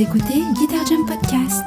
Écoutez Guitar Jam Podcast.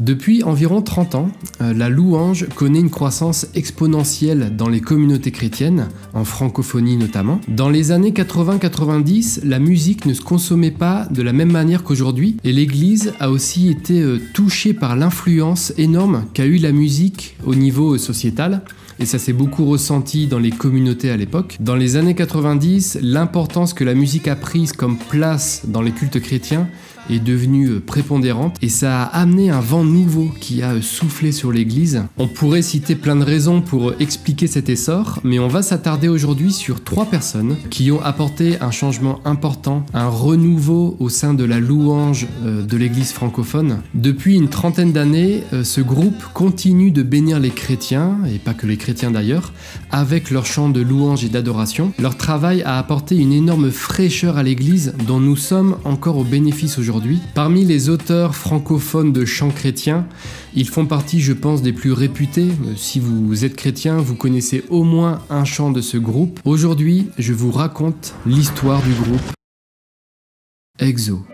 Depuis environ 30 ans, euh, la louange connaît une croissance exponentielle dans les communautés chrétiennes, en francophonie notamment. Dans les années 80-90, la musique ne se consommait pas de la même manière qu'aujourd'hui et l'Église a aussi été euh, touchée par l'influence énorme qu'a eu la musique au niveau sociétal et ça s'est beaucoup ressenti dans les communautés à l'époque. Dans les années 90, l'importance que la musique a prise comme place dans les cultes chrétiens est devenue euh, prépondérante et ça a amené un vent nouveau qui a euh, soufflé sur l'Église. On pourrait citer plein de raisons pour euh, expliquer cet essor, mais on va s'attarder aujourd'hui sur trois personnes qui ont apporté un changement important, un renouveau au sein de la louange de l'Église francophone. Depuis une trentaine d'années, ce groupe continue de bénir les chrétiens, et pas que les chrétiens d'ailleurs, avec leur chant de louange et d'adoration. Leur travail a apporté une énorme fraîcheur à l'Église dont nous sommes encore au bénéfice aujourd'hui Parmi les auteurs francophones de chants chrétiens, ils font partie, je pense, des plus réputés. Si vous êtes chrétien, vous connaissez au moins un chant de ce groupe. Aujourd'hui, je vous raconte l'histoire du groupe EXO.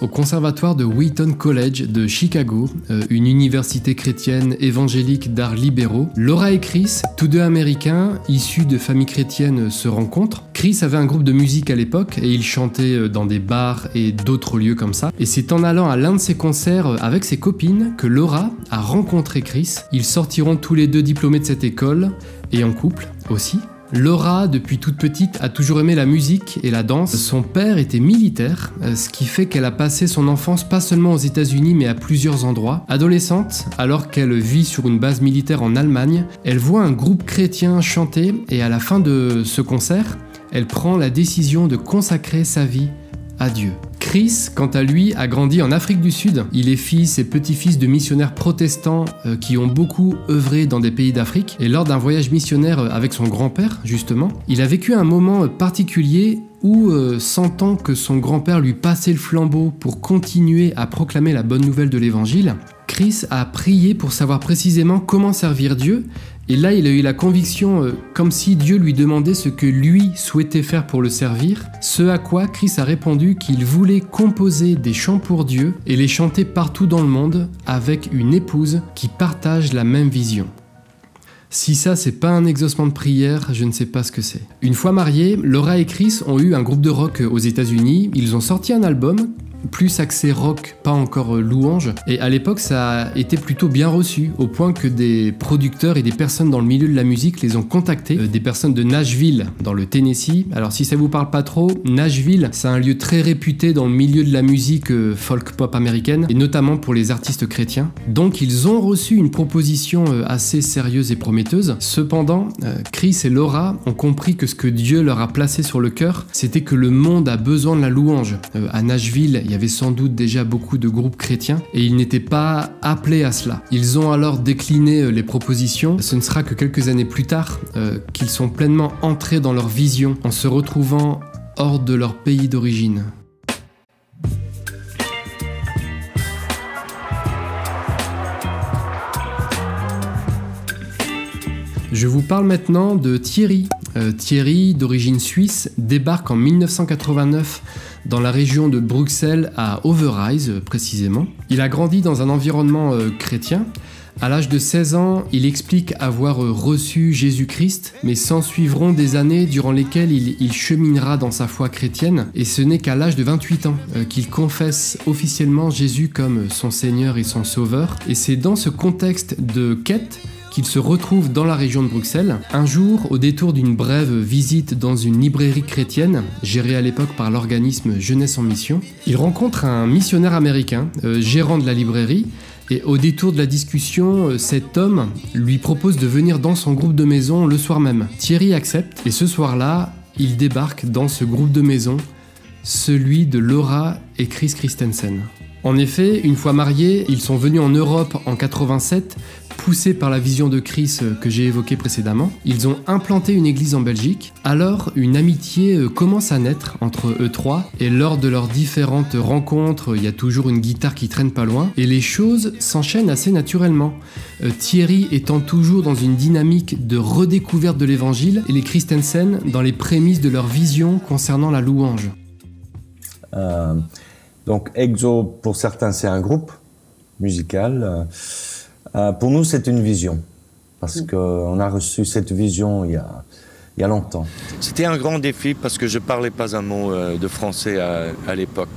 Au conservatoire de Wheaton College de Chicago, euh, une université chrétienne évangélique d'art libéraux. Laura et Chris, tous deux américains, issus de familles chrétiennes, se rencontrent. Chris avait un groupe de musique à l'époque et il chantait euh, dans des bars et d'autres lieux comme ça. Et c'est en allant à l'un de ses concerts euh, avec ses copines que Laura a rencontré Chris. Ils sortiront tous les deux diplômés de cette école et en couple aussi. Laura, depuis toute petite, a toujours aimé la musique et la danse. Son père était militaire, euh, ce qui fait qu'elle a passé son enfance pas seulement aux États-Unis mais à plusieurs endroits. Adolescente, alors qu'elle vit sur une base militaire en Allemagne, elle voit un groupe chrétien chanter et à la fin de ce concert, elle prend la décision de consacrer sa vie à Dieu. Chris, quant à lui, a grandi en Afrique du Sud. Il est fils et petit-fils de missionnaires protestants euh, qui ont beaucoup œuvré dans des pays d'Afrique. Et lors d'un voyage missionnaire euh, avec son grand-père, justement, il a vécu un moment euh, particulier où, sentant que son grand-père lui passait le flambeau pour continuer à proclamer la bonne nouvelle de l'Évangile, Chris a prié pour savoir précisément comment servir Dieu et là, il a eu la conviction, euh, comme si Dieu lui demandait ce que lui souhaitait faire pour le servir, ce à quoi Chris a répondu qu'il voulait composer des chants pour Dieu et les chanter partout dans le monde avec une épouse qui partage la même vision. Si ça, c'est pas un exaucement de prière, je ne sais pas ce que c'est. Une fois mariés, Laura et Chris ont eu un groupe de rock aux États-Unis. Ils ont sorti un album plus axé rock, pas encore euh, louange. Et à l'époque, ça a été plutôt bien reçu, au point que des producteurs et des personnes dans le milieu de la musique les ont contactés, euh, des personnes de Nashville, dans le Tennessee. Alors si ça vous parle pas trop, Nashville, c'est un lieu très réputé dans le milieu de la musique euh, folk pop américaine, et notamment pour les artistes chrétiens. Donc ils ont reçu une proposition assez sérieuse et prometteuse. Cependant, Chris et Laura ont compris que ce que Dieu leur a placé sur le cœur, c'était que le monde a besoin de la louange. À Nashville, il y avait sans doute déjà beaucoup de groupes chrétiens et ils n'étaient pas appelés à cela. Ils ont alors décliné euh, les propositions. Ce ne sera que quelques années plus tard euh, qu'ils sont pleinement entrés dans leur vision en se retrouvant hors de leur pays d'origine. Je vous parle maintenant de Thierry. Euh, Thierry, d'origine suisse, débarque en 1989 dans la région de Bruxelles à Overijse précisément. Il a grandi dans un environnement euh, chrétien. À l'âge de 16 ans, il explique avoir euh, reçu Jésus-Christ, mais s'en suivront des années durant lesquelles il, cheminera dans sa foi chrétienne, et ce n'est qu'à l'âge de 28 ans qu'il confesse officiellement Jésus comme son Seigneur et son Sauveur. Et c'est dans ce contexte de quête qu'ils se retrouvent dans la région de Bruxelles. Un jour, au détour d'une brève visite dans une librairie chrétienne, gérée à l'époque par l'organisme Jeunesse en Mission, ils rencontrent un missionnaire américain, euh, gérant de la librairie, et au détour de la discussion, euh, cet homme lui propose de venir dans son groupe de maison le soir même. Thierry accepte, et ce soir-là, il débarque dans ce groupe de maison, celui de Laura et Chris Christensen. En effet, une fois mariés, ils sont venus en Europe en 87 poussés par la vision de Chris euh, que j'ai évoquée précédemment, ils ont implanté une église en Belgique. Alors, une amitié euh, commence à naître entre eux trois, et lors de leurs différentes rencontres, il y a toujours une guitare qui traîne pas loin, et les choses s'enchaînent assez naturellement. Euh, Thierry étant toujours dans une dynamique de redécouverte de l'évangile, et les Christensen dans les prémices de leur vision concernant la louange. donc, Exo, pour certains, c'est un groupe musical. Pour nous, c'est une vision, parce mm. qu'on a reçu cette vision il y a, il y a longtemps. C'était un grand défi parce que je ne parlais pas un mot euh, de français à, l'époque.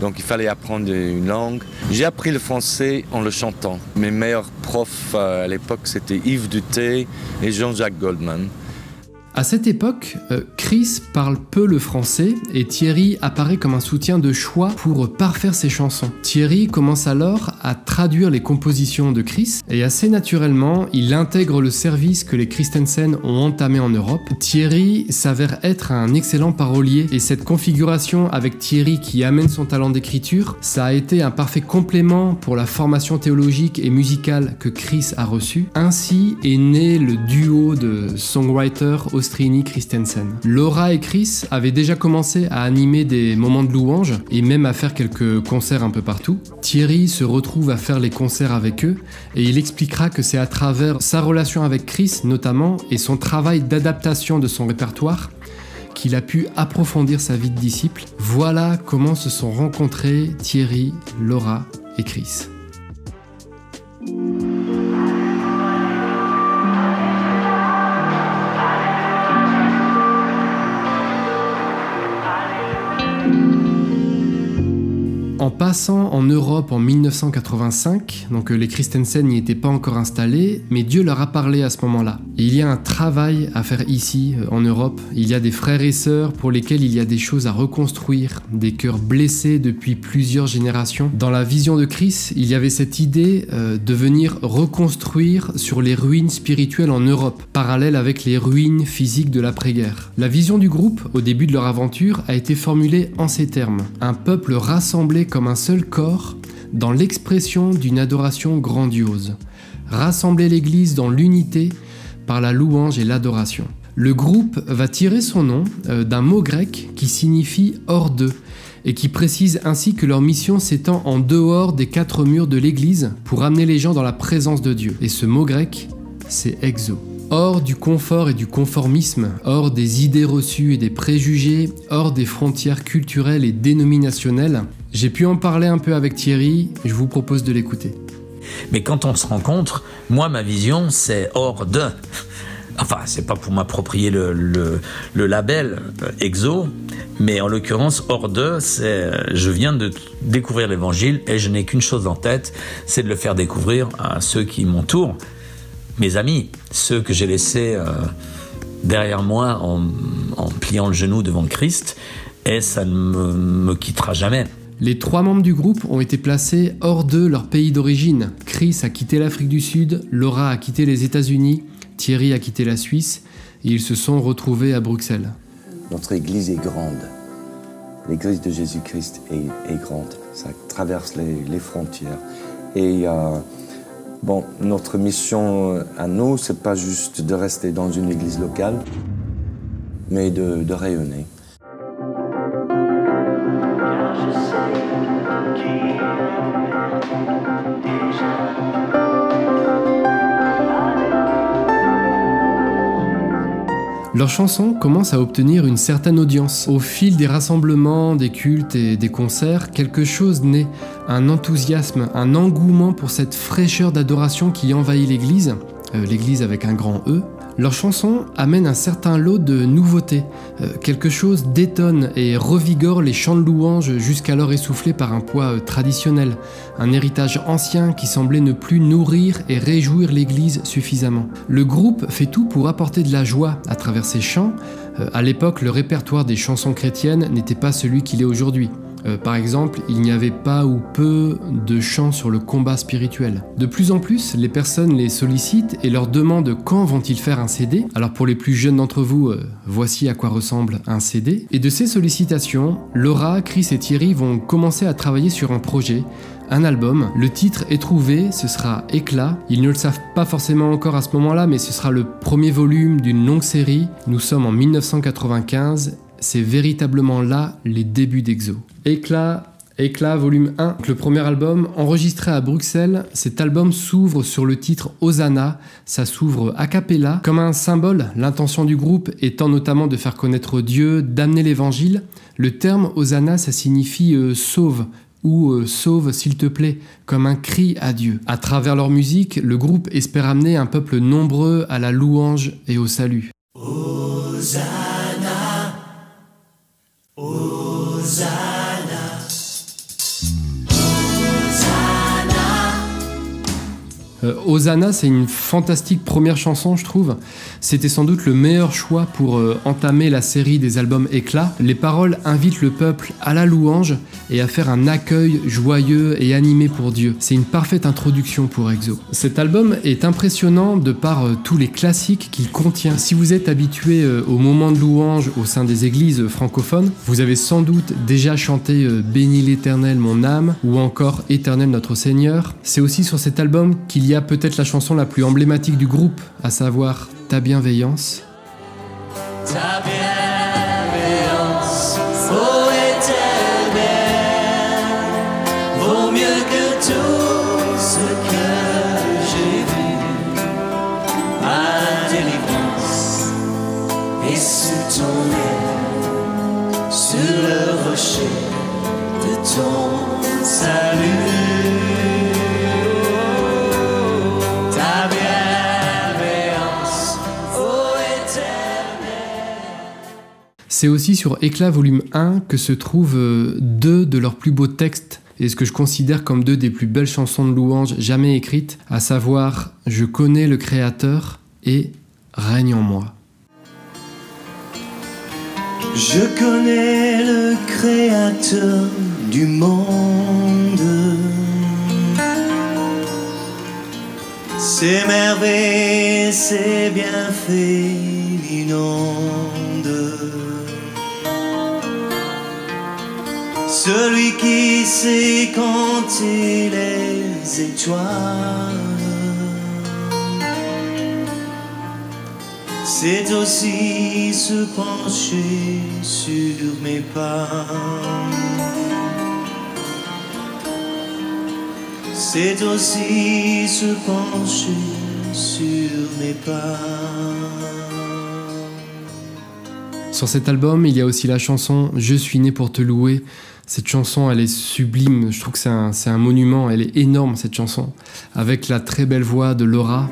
Donc il fallait apprendre une langue. J'ai appris le français en le chantant. Mes meilleurs profs euh, à l'époque, c'était Yves Duté et Jean-Jacques Goldman. À cette époque, euh, Chris parle peu le français et Thierry apparaît comme un soutien de choix pour parfaire ses chansons. Thierry commence alors à traduire les compositions de Chris et assez naturellement, il intègre le service que les Christensen ont entamé en Europe. Thierry s'avère être un excellent parolier et cette configuration avec Thierry qui amène son talent d'écriture, ça a été un parfait complément pour la formation théologique et musicale que Chris a reçue. Ainsi est né le duo de songwriters Laura et Chris avaient déjà commencé à animer des moments de louange et même à faire quelques concerts un peu partout. Thierry se retrouve à faire les concerts avec eux et il expliquera que c'est à travers sa relation avec Chris notamment et son travail d'adaptation de son répertoire qu'il a pu approfondir sa vie de disciple. Voilà comment se sont rencontrés Thierry, Laura et Chris. En passant en Europe en 1985, donc euh, les Christensen n'y étaient pas encore installés, mais Dieu leur a parlé à ce moment-là. il y a un travail à faire ici, euh, en Europe. Il y a des frères et sœurs pour lesquels il y a des choses à reconstruire, des cœurs blessés depuis plusieurs générations. Dans la vision de Christ, il y avait cette idée euh, de venir reconstruire sur les ruines spirituelles en Europe, parallèle avec les ruines physiques de l'après-guerre. La vision du groupe, au début de leur aventure, a été formulée en ces termes. Un peuple rassemblé comme un seul corps dans l'expression d'une adoration grandiose. Rassembler l'Église dans l'unité par la louange et l'adoration. Le groupe va tirer son nom euh, d'un mot grec qui signifie hors d'eux et qui précise ainsi que leur mission s'étend en dehors des quatre murs de l'Église pour amener les gens dans la présence de Dieu. Et ce mot grec, c'est exo hors du confort et du conformisme, hors des idées reçues et des préjugés, hors des frontières culturelles et dénominationnelles. J'ai pu en parler un peu avec Thierry, je vous propose de l'écouter. Mais quand on se rencontre, moi ma vision c'est hors de. Enfin, c'est pas pour m'approprier le, le, label euh, EXO, mais en l'occurrence, hors de, c'est je viens de découvrir l'évangile et je n'ai qu'une chose en tête, c'est de le faire découvrir à ceux qui m'entourent mes amis, ceux que j'ai laissés euh, derrière moi en, pliant le genou devant Christ, et ça ne me, quittera jamais. Les trois membres du groupe ont été placés hors de leur pays d'origine. Chris a quitté l'Afrique du Sud, Laura a quitté les États-Unis, Thierry a quitté la Suisse, et ils se sont retrouvés à Bruxelles. Notre Église est grande. L'Église de Jésus-Christ est, grande. Ça traverse les, frontières. Et euh, Bon, notre mission euh, à nous, c'est pas juste de rester dans une église locale, mais de, de rayonner. Leur chanson commence à obtenir une certaine audience. Au fil des rassemblements, des cultes et des concerts, quelque chose naît, un enthousiasme, un engouement pour cette fraîcheur d'adoration qui envahit l'Église, euh, l'Église avec un grand E. Leurs chansons amènent un certain lot de nouveautés. Euh, quelque chose détonne et revigore les chants de louanges jusqu'alors essoufflés par un poids euh, traditionnel, un héritage ancien qui semblait ne plus nourrir et réjouir l'Église suffisamment. Le groupe fait tout pour apporter de la joie à travers ses chants. Euh, à l'époque, le répertoire des chansons chrétiennes n'était pas celui qu'il est aujourd'hui. Euh, par exemple, il n'y avait pas ou peu de chants sur le combat spirituel. De plus en plus, les personnes les sollicitent et leur demandent quand vont-ils faire un CD. Alors pour les plus jeunes d'entre vous, euh, voici à quoi ressemble un CD. Et de ces sollicitations, Laura, Chris et Thierry vont commencer à travailler sur un projet, un album. Le titre est trouvé, ce sera Éclat. Ils ne le savent pas forcément encore à ce moment-là, mais ce sera le premier volume d'une longue série. Nous sommes en 1995 c'est véritablement là les débuts d'Exo. Éclat, Éclat, volume 1, le premier album, enregistré à Bruxelles, cet album s'ouvre sur le titre Hosanna, ça s'ouvre a cappella, comme un symbole, l'intention du groupe étant notamment de faire connaître Dieu, d'amener l'évangile. Le terme Hosanna, ça signifie euh, sauve, ou euh, sauve s'il te plaît, comme un cri à Dieu. À travers leur musique, le groupe espère amener un peuple nombreux à la louange et au salut. Usar. Euh, Hosanna, c'est une fantastique première chanson, je trouve. C'était sans doute le meilleur choix pour euh, entamer la série des albums Éclat. Les paroles invitent le peuple à la louange et à faire un accueil joyeux et animé pour Dieu. C'est une parfaite introduction pour Exo. Cet album est impressionnant de par euh, tous les classiques qu'il contient. Si vous êtes habitué au moment de louange au sein des églises francophones, vous avez sans doute déjà chanté Bénis l'Éternel mon âme ou encore Éternel notre Seigneur. C'est aussi sur cet album qu'il y a peut-être la chanson la plus emblématique du groupe, à savoir Ta bienveillance. Ta bienveillance, C'est aussi sur Éclat volume 1 que se trouvent euh, deux de leurs plus beaux textes et ce que je considère comme deux des plus belles chansons de louange jamais écrites, à savoir Je connais le Créateur et Règne en moi. Je connais le Créateur du monde. Ses merveilles, ses bienfaits. Celui qui sait compter les étoiles, c'est aussi se pencher sur mes pas. C'est aussi se pencher sur mes pas. Sur cet album, il y a aussi la chanson Je suis né pour te louer cette chanson, elle est sublime. Je trouve que c'est un, un, monument. Elle est énorme, cette chanson. Avec la très belle voix de Laura.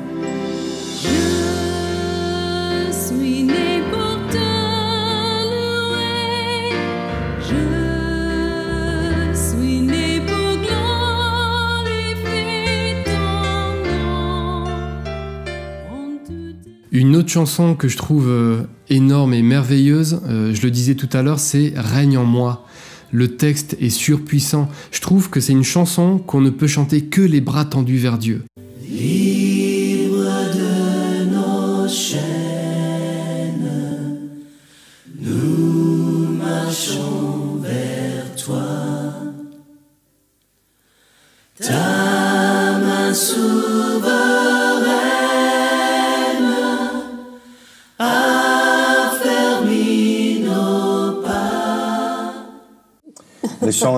Une autre chanson que je trouve euh, énorme et merveilleuse, euh, je le disais tout à l'heure, c'est Règne en moi. Le texte est surpuissant. Je trouve que c'est une chanson qu'on ne peut chanter que les bras tendus vers Dieu.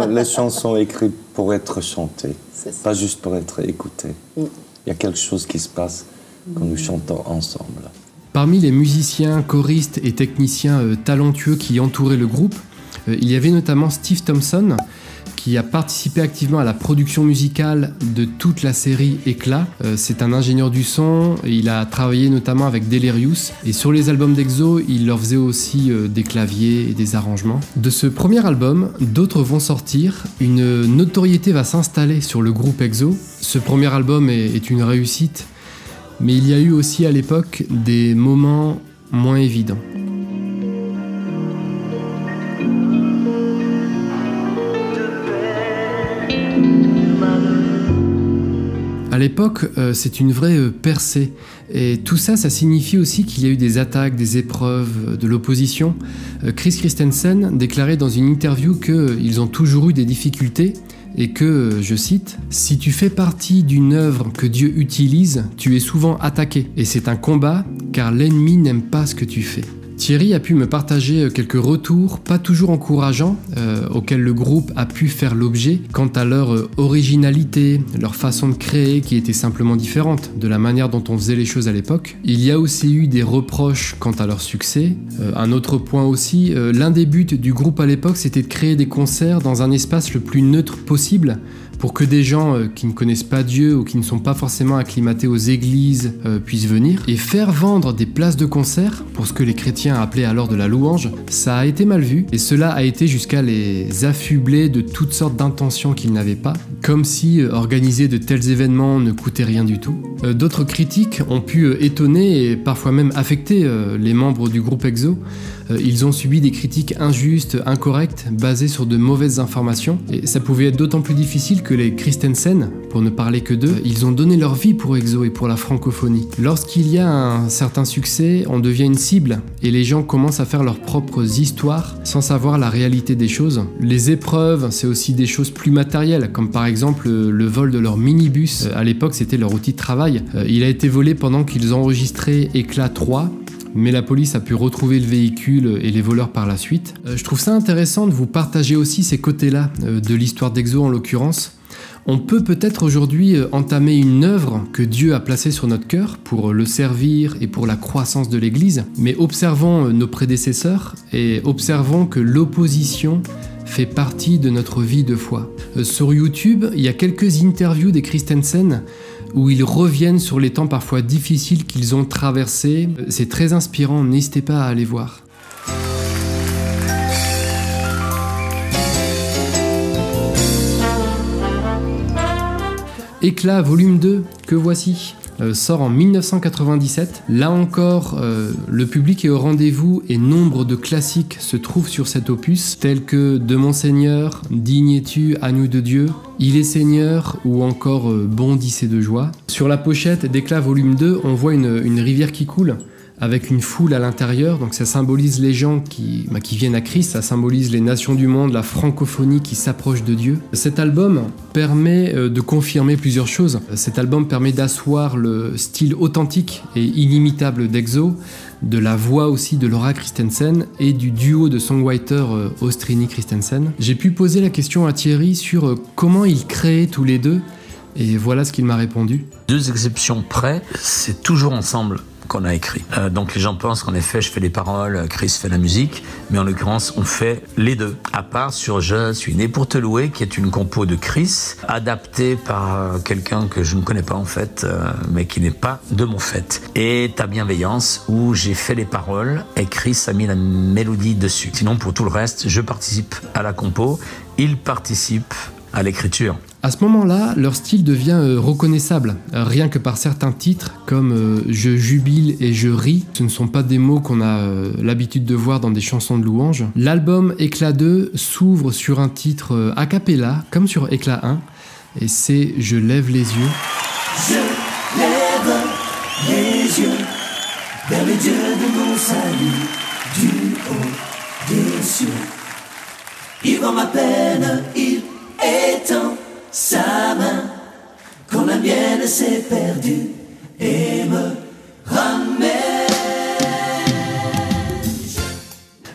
Les, chansons écrites pour être chantées, pas juste pour être écoutées. Mm. Il y a quelque chose qui se passe quand nous chantons ensemble. Parmi les musiciens, choristes et techniciens euh, talentueux qui entouraient le groupe, euh, il y avait notamment Steve Thompson, qui a participé activement à la production musicale de toute la série Éclat. Euh, c'est un ingénieur du son, il a travaillé notamment avec Delirious, et sur les albums d'Exo, il leur faisait aussi euh, des claviers et des arrangements. De ce premier album, d'autres vont sortir, une notoriété va s'installer sur le groupe Exo. Ce premier album est une réussite, mais il y a eu aussi à l'époque des moments moins évidents. L'époque, euh, c'est une vraie euh, percée. Et tout ça, ça signifie aussi qu'il y a eu des attaques, des épreuves, euh, de l'opposition. Chris Christensen déclarait dans une interview qu'ils ont toujours eu des difficultés et que, je cite, Si tu fais partie d'une œuvre que Dieu utilise, tu es souvent attaqué. Et c'est un combat car l'ennemi n'aime pas ce que tu fais. Thierry a pu me partager euh, quelques retours, pas toujours encourageants, euh, auxquels le groupe a pu faire l'objet quant à leur euh, originalité, leur façon de créer qui était simplement différente de la manière dont on faisait les choses à l'époque. Il y a aussi eu des reproches quant à leur succès. Un autre point aussi, l'un des buts du groupe à l'époque c'était de créer des concerts dans un espace le plus neutre possible pour que des gens euh, qui ne connaissent pas Dieu ou qui ne sont pas forcément acclimatés aux églises euh, puissent venir et faire vendre des places de concert pour ce que les chrétiens appelaient alors de la louange, ça a été mal vu et cela a été jusqu'à les affubler de toutes sortes d'intentions qu'ils n'avaient pas, comme si euh, organiser de tels événements ne coûtait rien du tout. D'autres critiques ont pu étonner et parfois même affecter les membres du groupe EXO. Euh, Ils ont subi des critiques injustes, incorrectes, basées sur de mauvaises informations. Et ça pouvait être d'autant plus difficile que les Christensen, pour ne parler que d'eux, ils ont donné leur vie pour EXO et pour la francophonie. Lorsqu'il y a un certain succès, on devient une cible et les gens commencent à faire leurs propres histoires sans savoir la réalité des choses. Les épreuves, c'est aussi des choses plus matérielles, comme par exemple euh, le vol de leur minibus. Euh, À l'époque, c'était leur outil de travail. Il a été volé pendant qu'ils enregistraient Éclat 3 mais la police a pu retrouver le véhicule et les voleurs par la suite. Euh, je trouve ça intéressant de vous partager aussi ces côtés-là euh, de l'histoire d'Exo en l'occurrence. On peut peut-être aujourd'hui euh, entamer une œuvre que Dieu a placée sur notre cœur pour le servir et pour la croissance de l'Église, mais observons nos prédécesseurs et observons que l'opposition fait partie de notre vie de foi. Sur YouTube, il y a quelques interviews des Christensen où ils reviennent sur les temps parfois difficiles qu'ils ont traversés. Euh, C'est très inspirant, n'hésitez pas à aller voir. Éclat volume 2, que voici, sort en 1997. Là encore, euh, le public est au rendez-vous et nombre de classiques se trouvent sur cet opus, tels que De mon Seigneur, Digne es-tu, Agneau de Dieu, Il est Seigneur ou encore euh, Bondissez de joie. Sur la pochette d'Éclat volume 2, on voit une rivière qui coule avec une foule à l'intérieur, donc ça symbolise les gens qui, bah, qui viennent à Christ, ça symbolise les nations du monde, la francophonie qui s'approche de Dieu. Cet album permet euh, de confirmer plusieurs choses. Cet album permet d'asseoir le style authentique et inimitable d'Exo, de la voix aussi de Laura Christensen et du duo de songwriter euh, Ostrini Christensen. J'ai pu poser la question à Thierry sur euh, comment ils créaient tous les deux, et voilà ce qu'il m'a répondu. Deux exceptions près, c'est toujours ensemble qu'on a écrit. Euh, donc les gens pensent qu'en effet je fais les paroles, Chris fait la musique, mais en l'occurrence on fait les deux. À part sur Je suis né pour te louer, qui est une compo de Chris, adaptée par euh, quelqu'un que je ne connais pas en fait, euh, mais qui n'est pas de mon fait. Et Ta bienveillance, où j'ai fait les paroles et Chris a mis la mélodie dessus. Sinon pour tout le reste, je participe à la compo, il participe à l'écriture. À ce moment-là, leur style devient euh, reconnaissable, euh, rien que par certains titres comme euh, Je jubile et je ris. Ce ne sont pas des mots qu'on a l'habitude de voir dans des chansons de louange. L'album Éclat 2 s'ouvre sur un titre a cappella, comme sur Éclat 1, et c'est Je lève les yeux. Je lève les yeux vers le Dieu de mon salut, du haut des cieux. Il voit ma peine, il étend sa main quand la mienne s'est perdue et me ramène.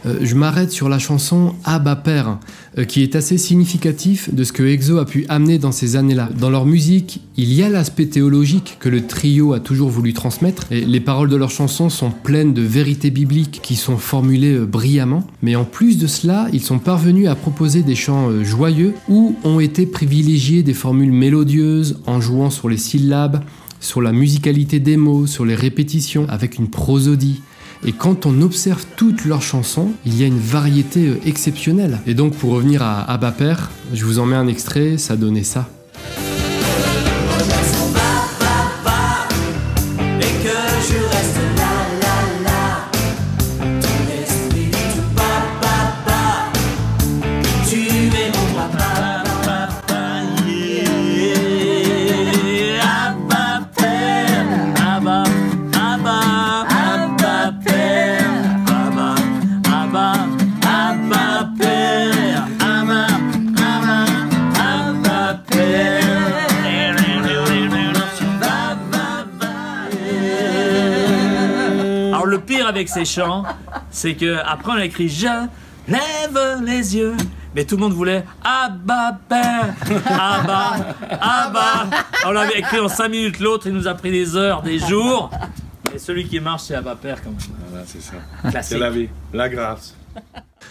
Je m'arrête sur la chanson Abba Père, euh, qui est assez significatif de ce que EXO a pu amener dans ces années-là. Dans leur musique, il y a l'aspect théologique que le trio a toujours voulu transmettre, et les paroles de leurs chansons sont pleines de vérités bibliques qui sont formulées euh, brillamment, mais en plus de cela, ils sont parvenus à proposer des chants euh, joyeux où ont été privilégiés des formules mélodieuses en jouant sur les syllabes, sur la musicalité des mots, sur les répétitions, avec une prosodie. Et quand on observe toutes leurs chansons, il y a une variété euh, exceptionnelle. Et donc pour revenir à Abba Père, je vous en mets un extrait, ça donnait ça. Avec ces chants, c'est que après on a écrit je lève les yeux, mais tout le monde voulait Abba Père, Abba, Abba. On l'avait écrit en 5 minutes, l'autre il nous a pris des heures, des jours. Et celui qui marche c'est Abba Père quand même. Voilà, c'est ça. C'est la vie, la grâce.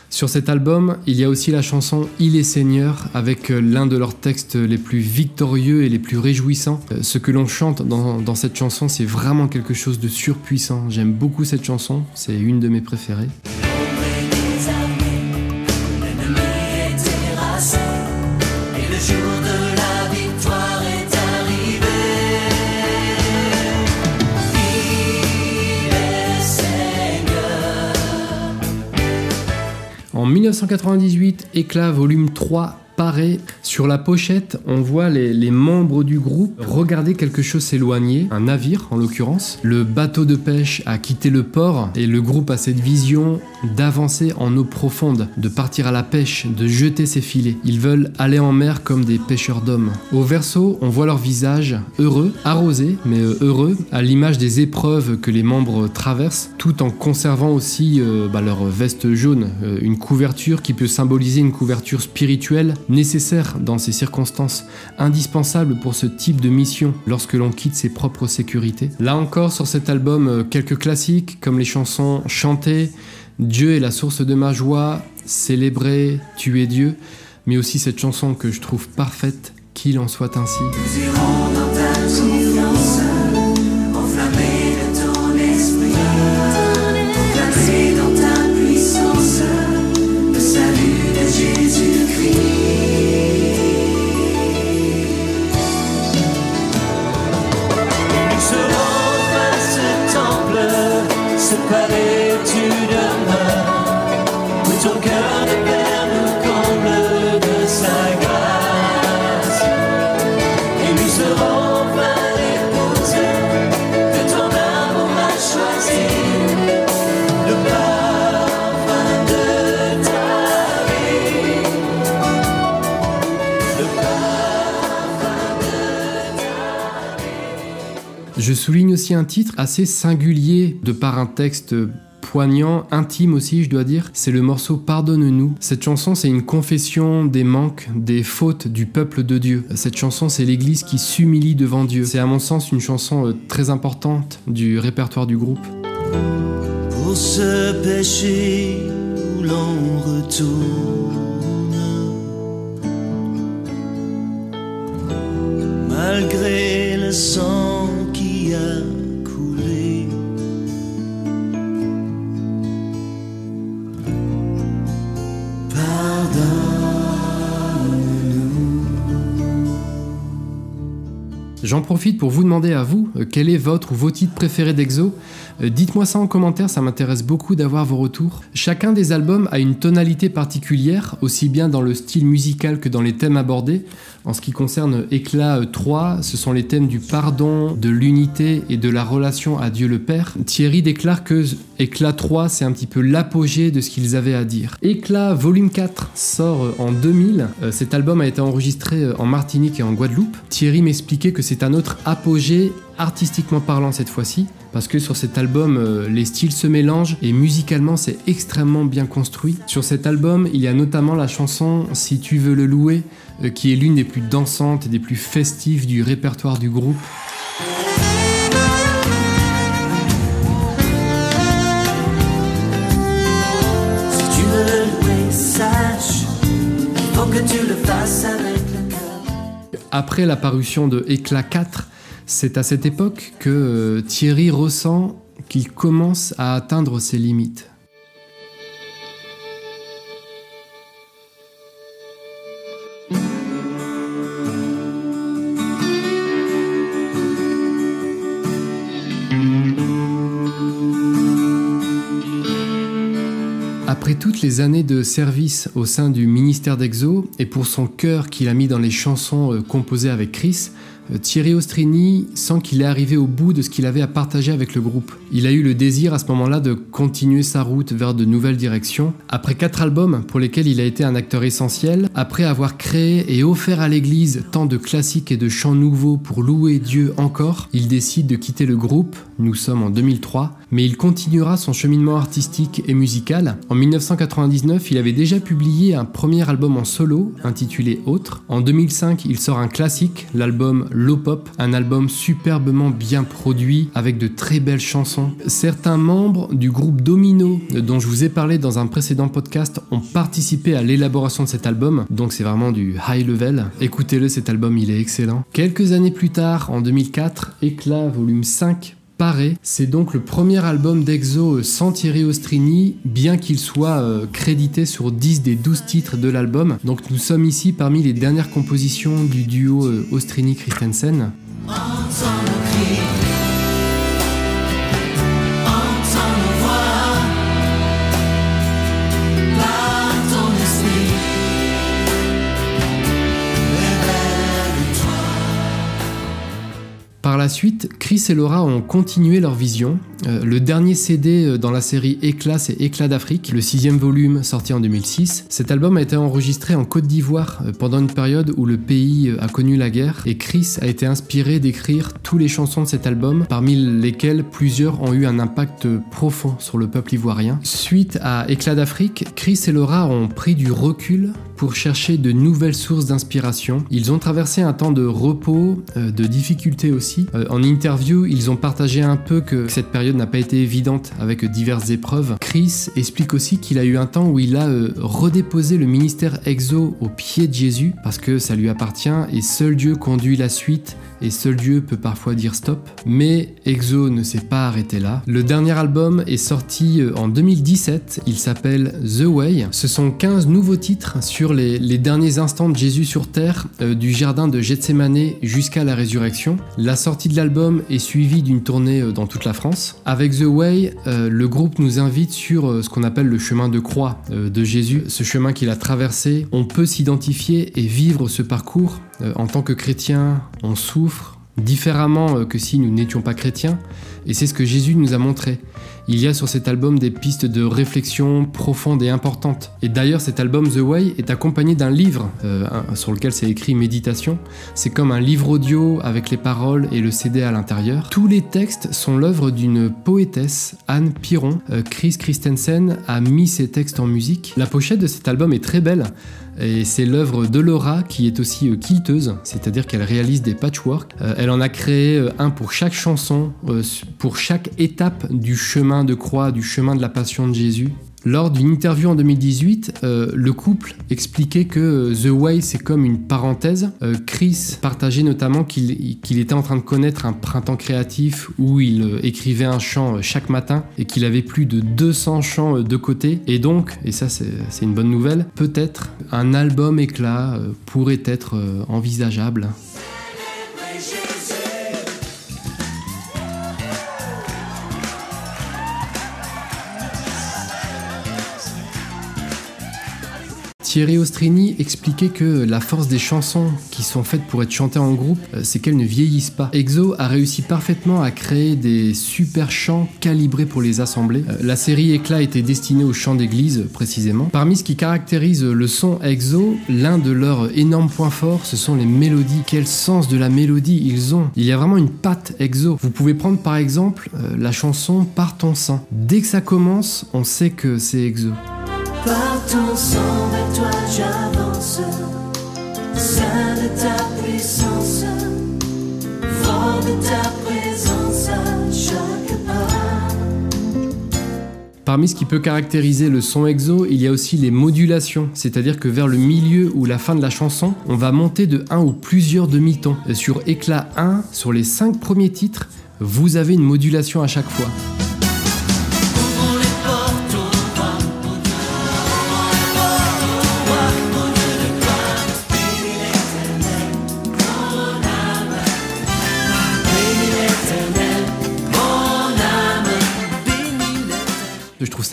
Sur cet album, il y a aussi la chanson Il est Seigneur, avec euh, l'un de leurs textes les plus victorieux et les plus réjouissants. Euh, Ce que l'on chante dans, dans cette chanson, c'est vraiment quelque chose de surpuissant. J'aime beaucoup cette chanson, c'est une de mes préférées. 1998, Éclat volume 3 Sur la pochette, on voit les, les membres du groupe regarder quelque chose s'éloigner, un navire en l'occurrence. Le bateau de pêche a quitté le port et le groupe a cette vision d'avancer en eau profonde, de partir à la pêche, de jeter ses filets. Ils veulent aller en mer comme des pêcheurs d'hommes. Au verso, on voit leur visage heureux, arrosé, mais euh, heureux, à l'image des épreuves que les membres traversent, tout en conservant aussi euh, bah, leur veste jaune, euh, une couverture qui peut symboliser une couverture spirituelle nécessaire dans ces circonstances, indispensable pour ce type de mission lorsque l'on quitte ses propres sécurités. Là encore, sur cet album, euh, quelques classiques comme les chansons Chanter, Dieu est la source de ma joie, Célébrer, Tu es Dieu, mais aussi cette chanson que je trouve parfaite, Qu'il en soit ainsi. Je souligne aussi un titre assez singulier de par un texte poignant, intime aussi, je dois dire. C'est le morceau Pardonne-nous. Cette chanson, c'est une confession des manques, des fautes du peuple de Dieu. Cette chanson, c'est l'Église qui s'humilie devant Dieu. C'est à mon sens une chanson euh, très importante du répertoire du groupe. Pour ce péché l'on retourne, malgré le sang J'en profite pour vous demander à vous euh, quel est votre ou vos titres préférés d'Exo. Euh, Dites-moi ça en commentaire, ça m'intéresse beaucoup d'avoir vos retours. Chacun des albums a une tonalité particulière, aussi bien dans le style musical que dans les thèmes abordés. En ce qui concerne Éclat euh, 3, ce sont les thèmes du pardon, de l'unité et de la relation à Dieu le Père. Thierry déclare que Éclat 3, c'est un petit peu l'apogée de ce qu'ils avaient à dire. Éclat volume 4 sort euh, en 2000. Euh, Cet album a été enregistré euh, en Martinique et en Guadeloupe. Thierry m'expliquait que c'est un autre apogée artistiquement parlant cette fois-ci, parce que sur cet album, euh, les styles se mélangent et musicalement, c'est extrêmement bien construit. Sur cet album, il y a notamment la chanson Si tu veux le louer, euh, qui est l'une des plus dansantes et des plus festives du répertoire du groupe. Si tu veux le louer, sache qu'il faut que tu le fasses avec le cœur. Après la parution de Éclat 4, c'est à cette époque que euh, Thierry ressent qu'il commence à atteindre ses limites. Les années de service au sein du ministère d'Exo et pour son cœur qu'il a mis dans les chansons euh, composées avec Chris, euh, Thierry Ostrini sent qu'il est arrivé au bout de ce qu'il avait à partager avec le groupe. Il a eu le désir à ce moment-là de continuer sa route vers de nouvelles directions. Après quatre albums pour lesquels il a été un acteur essentiel, après avoir créé et offert à l'église tant de classiques et de chants nouveaux pour louer Dieu encore, il décide de quitter le groupe, nous sommes en 2003, mais il continuera son cheminement artistique et musical. En 1999, il avait déjà publié un premier album en solo intitulé Autre. En 2005, il sort un classique, l'album Low Pop, un album superbement bien produit avec de très belles chansons. Certains membres du groupe Domino, dont je vous ai parlé dans un précédent podcast, ont participé à l'élaboration de cet album, donc c'est vraiment du high level. Écoutez-le, cet album il est excellent. Quelques années plus tard, en 2004, Éclat volume 5 C'est donc le premier album d'Exo sans Thierry Ostrini, bien qu'il soit euh, crédité sur 10 des 12 titres de l'album. Donc nous sommes ici parmi les dernières compositions du duo euh, Ostrini-Christensen. La suite, Chris et Laura ont continué leur vision. Euh, le dernier CD euh, dans la série Éclat, c'est Éclat d'Afrique, le sixième volume sorti en 2006. Cet album a été enregistré en Côte d'Ivoire euh, pendant une période où le pays a connu la guerre et Chris a été inspiré d'écrire tous les chansons de cet album, parmi lesquelles plusieurs ont eu un impact profond sur le peuple ivoirien. Suite à Éclat d'Afrique, Chris et Laura ont pris du recul pour chercher de nouvelles sources d'inspiration. Ils ont traversé un temps de repos, euh, de difficultés aussi. Euh, en interview, ils ont partagé un peu que cette période n'a pas été évidente avec diverses épreuves. Chris explique aussi qu'il a eu un temps où il a euh, redéposé le ministère exo au pied de Jésus parce que ça lui appartient et seul Dieu conduit la suite et seul Dieu peut parfois dire stop. Mais Exo ne s'est pas arrêté là. Le dernier album est sorti euh, en 2017, il s'appelle The Way. Ce sont 15 nouveaux titres sur les, derniers instants de Jésus sur terre, euh, du jardin de Gethsemane jusqu'à la résurrection. La sortie de l'album est suivie d'une tournée euh, dans toute la France. Avec The Way, le groupe nous invite sur ce qu'on appelle le chemin de croix de Jésus, ce chemin qu'il a traversé. On peut s'identifier et vivre ce parcours. En tant que chrétien, on souffre différemment euh, que si nous n'étions pas chrétiens, et c'est ce que Jésus nous a montré. Il y a sur cet album des pistes de réflexion profondes et importantes. Et d'ailleurs, cet album The Way est accompagné d'un livre euh, sur lequel c'est écrit méditation. C'est comme un livre audio avec les paroles et le CD à l'intérieur. Tous les textes sont l'œuvre d'une poétesse, Anne Piron. Euh, Chris Christensen a mis ses textes en musique. La pochette de cet album est très belle. Et c'est l'œuvre de Laura qui est aussi euh, quilteuse, c'est-à-dire qu'elle réalise des patchwork. Euh, elle en a créé euh, un pour chaque chanson, pour chaque étape du chemin de croix, du chemin de la passion de Jésus. Lors d'une interview en 2018, euh, le couple expliquait que euh, The Way c'est comme une parenthèse. Euh, Chris partageait notamment qu'il était en train de connaître un printemps créatif où il écrivait un chant chaque matin et qu'il avait plus de 200 chants de côté. Et donc, et ça c'est une bonne nouvelle, peut-être un album éclat pourrait être envisageable. Thierry Ostrini expliquait que la force des chansons qui sont faites pour être chantées en groupe, euh, c'est qu'elles ne vieillissent pas. EXO a réussi parfaitement à créer des super chants calibrés pour les assemblées. Euh, La série Éclat était destinée aux chants d'église précisément. Parmi ce qui caractérise le son EXO, l'un de leurs énormes points forts, ce sont les mélodies. Quel sens de la mélodie ils ont Il y a vraiment une patte EXO. Vous pouvez prendre par exemple euh, la chanson Par ton sang. Dès que ça commence, on sait que c'est EXO. Parmi ce qui peut caractériser le son EXO, il y a aussi les modulations, c'est-à-dire que vers le milieu ou la fin de la chanson, on va monter de un ou plusieurs demi-tons. Sur éclat 1, sur les 5 premiers titres, vous avez une modulation à chaque fois.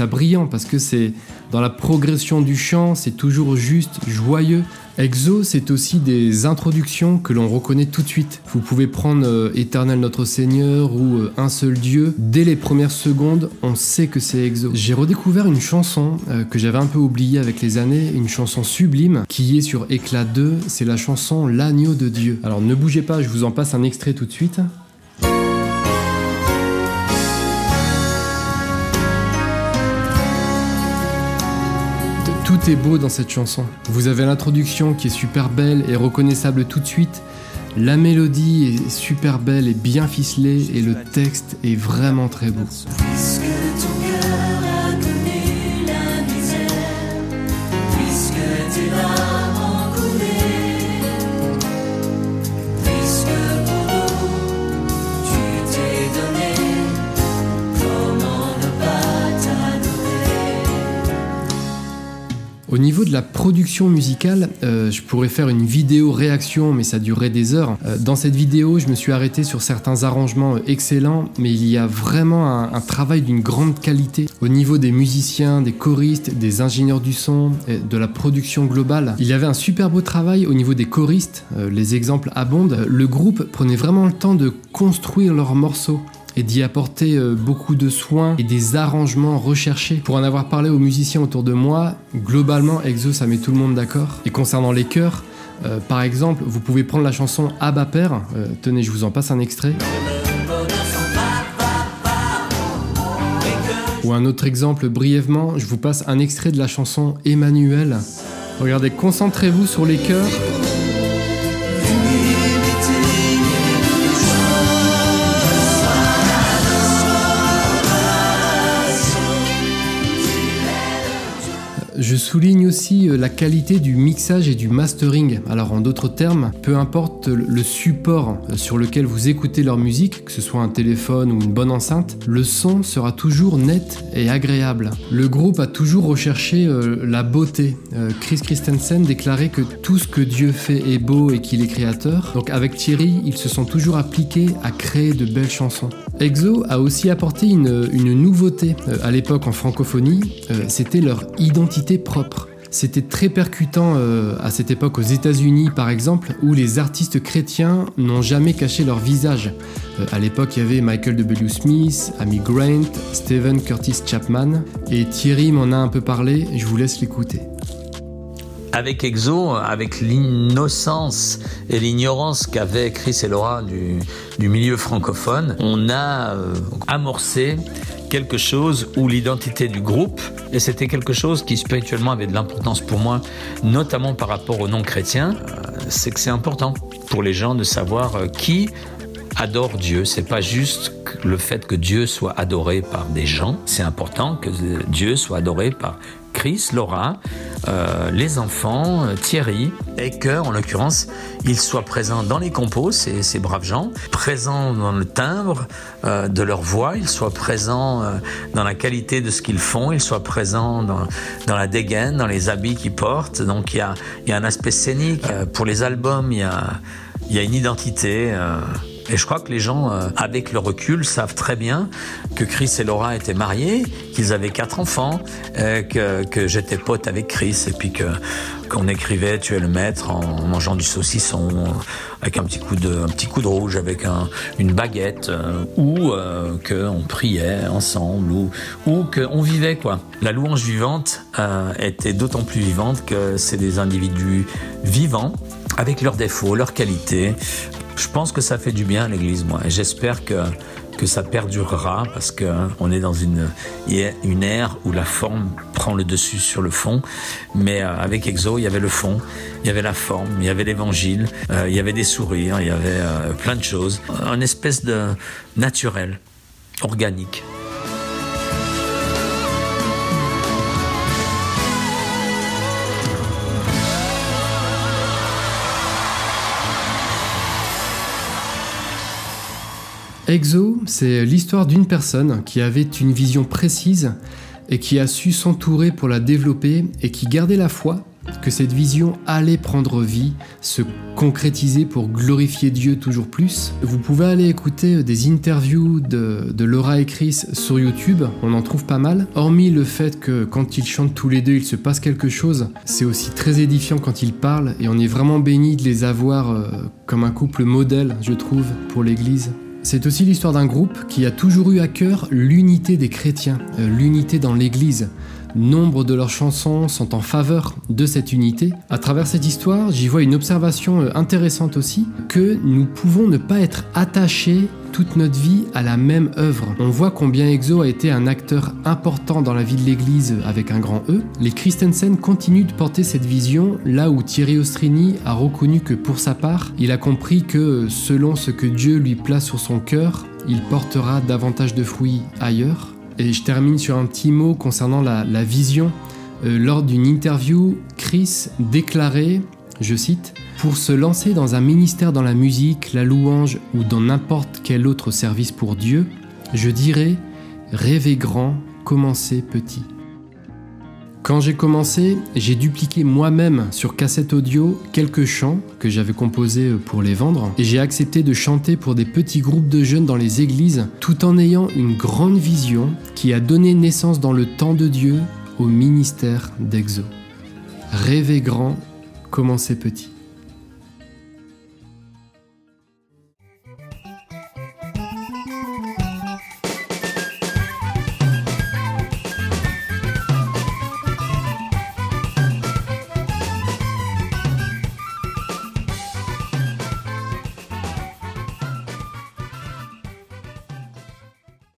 Brillant parce que c'est dans la progression du chant, c'est toujours juste, joyeux. EXO, c'est aussi des introductions que l'on reconnaît tout de suite. Vous pouvez prendre euh, Éternel notre Seigneur ou euh, Un seul Dieu. Dès les premières secondes, on sait que c'est EXO. J'ai redécouvert une chanson euh, que j'avais un peu oubliée avec les années, une chanson sublime qui est sur Éclat 2, c'est la chanson L'agneau de Dieu. Alors ne bougez pas, je vous en passe un extrait tout de suite. Est beau dans cette chanson. Vous avez l'introduction qui est super belle et reconnaissable tout de suite. La mélodie est super belle et bien ficelée et le texte est vraiment très beau. Au niveau de la production musicale, euh, je pourrais faire une vidéo réaction, mais ça durerait des heures. Euh, dans cette vidéo, je me suis arrêté sur certains arrangements euh, excellents, mais il y a vraiment un, travail d'une grande qualité au niveau des musiciens, des choristes, des ingénieurs du son, de la production globale. Il y avait un super beau travail au niveau des choristes, les exemples abondent. Le groupe prenait vraiment le temps de construire leurs morceaux et d'y apporter euh, beaucoup de soins et des arrangements recherchés. Pour en avoir parlé aux musiciens autour de moi, globalement, EXO, ça met tout le monde d'accord. Et concernant les chœurs, euh, par exemple, vous pouvez prendre la chanson Abba Père. Euh, tenez, je vous en passe un extrait. Ou un autre exemple brièvement, je vous passe un extrait de la chanson Emmanuel. Regardez, concentrez-vous sur les chœurs. Je souligne aussi euh, la qualité du mixage et du mastering. Alors en d'autres termes, peu importe le support euh, sur lequel vous écoutez leur musique, que ce soit un téléphone ou une bonne enceinte, le son sera toujours net et agréable. Le groupe a toujours recherché euh, la beauté. Chris Christensen déclarait que tout ce que Dieu fait est beau et qu'il est créateur. Donc avec Thierry, ils se sont toujours appliqués à créer de belles chansons. EXO a aussi apporté une, nouveauté à l'époque en francophonie, c'était leur identité propre. C'était très percutant euh, à cette époque aux États-Unis par exemple, où les artistes chrétiens n'ont jamais caché leur visage. Euh, à l'époque, il y avait Michael W. Smith, Amy Grant, Stephen Curtis Chapman, et Thierry m'en a un peu parlé, je vous laisse l'écouter. Avec EXO, avec l'innocence et l'ignorance qu'avaient Chris et Laura du, du milieu francophone, on a euh, amorcé quelque chose où l'identité du groupe, et c'était quelque chose qui spirituellement avait de l'importance pour moi, notamment par rapport aux non-chrétiens, euh, c'est que c'est important pour les gens de savoir euh, qui adore Dieu. C'est pas juste le fait que Dieu soit adoré par des gens, c'est important que Dieu soit adoré par Laura, euh, les enfants, euh, Thierry, et que, en l'occurrence, il soit présent dans les compos, ces, braves gens, présent dans le timbre euh, de leur voix, il soit présent euh, dans la qualité de ce qu'ils font, il soit présent dans, la dégaine, dans les habits qu'ils portent. Donc il y a, y a un aspect scénique. Pour les albums, il y a une identité. Et je crois que les gens, euh, avec le recul, savent très bien que Chris et Laura étaient mariés, qu'ils avaient quatre enfants, euh, que, que j'étais pote avec Chris, et puis que qu'on écrivait Tu es le maître en mangeant du saucisson, avec un petit coup de, un petit coup de rouge, avec un, une baguette, euh, ou euh, qu'on priait ensemble, ou, ou qu'on vivait quoi. La louange vivante était d'autant plus vivante que c'est des individus vivants, avec leurs défauts, leurs qualités. Je pense que ça fait du bien à l'Église, moi, et j'espère que que ça perdurera parce que hein, on est dans une une ère où la forme prend le dessus sur le fond. Mais euh, avec Exo, il y avait le fond, il y avait la forme, il y avait l'évangile, euh, il y avait des sourires, il y avait euh, plein de choses, un espèce de naturel, organique. Exo, c'est l'histoire d'une personne qui avait une vision précise et qui a su s'entourer pour la développer et qui gardait la foi que cette vision allait prendre vie, se concrétiser pour glorifier Dieu toujours plus. Vous pouvez aller écouter des interviews de, Laura et Chris sur YouTube, on en trouve pas mal. Hormis le fait que quand ils chantent tous les deux, il se passe quelque chose, c'est aussi très édifiant quand ils parlent et on est vraiment béni de les avoir euh, comme un couple modèle, je trouve, pour l'Église. C'est aussi l'histoire d'un groupe qui a toujours eu à cœur l'unité des chrétiens, euh, l'unité dans l'Église. Nombre de leurs chansons sont en faveur de cette unité. À travers cette histoire, j'y vois une observation euh, intéressante aussi, que nous pouvons ne pas être attachés toute notre vie à la même œuvre. On voit combien EXO a été un acteur important dans la vie de l'Église avec un grand E. Les Christensen continuent de porter cette vision là où Thierry Ostrini a reconnu que pour sa part, il a compris que selon ce que Dieu lui place sur son cœur, il portera davantage de fruits ailleurs. Et je termine sur un petit mot concernant la, vision. Euh, lors d'une interview, Chris déclarait, je cite, pour se lancer dans un ministère dans la musique, la louange ou dans n'importe quel autre service pour Dieu, je dirais rêver grand, commencer petit. Quand j'ai commencé, j'ai dupliqué moi-même sur cassette audio quelques chants que j'avais composés pour les vendre et j'ai accepté de chanter pour des petits groupes de jeunes dans les églises tout en ayant une grande vision qui a donné naissance dans le temps de Dieu au ministère d'Exo. Rêver grand, commencer petit.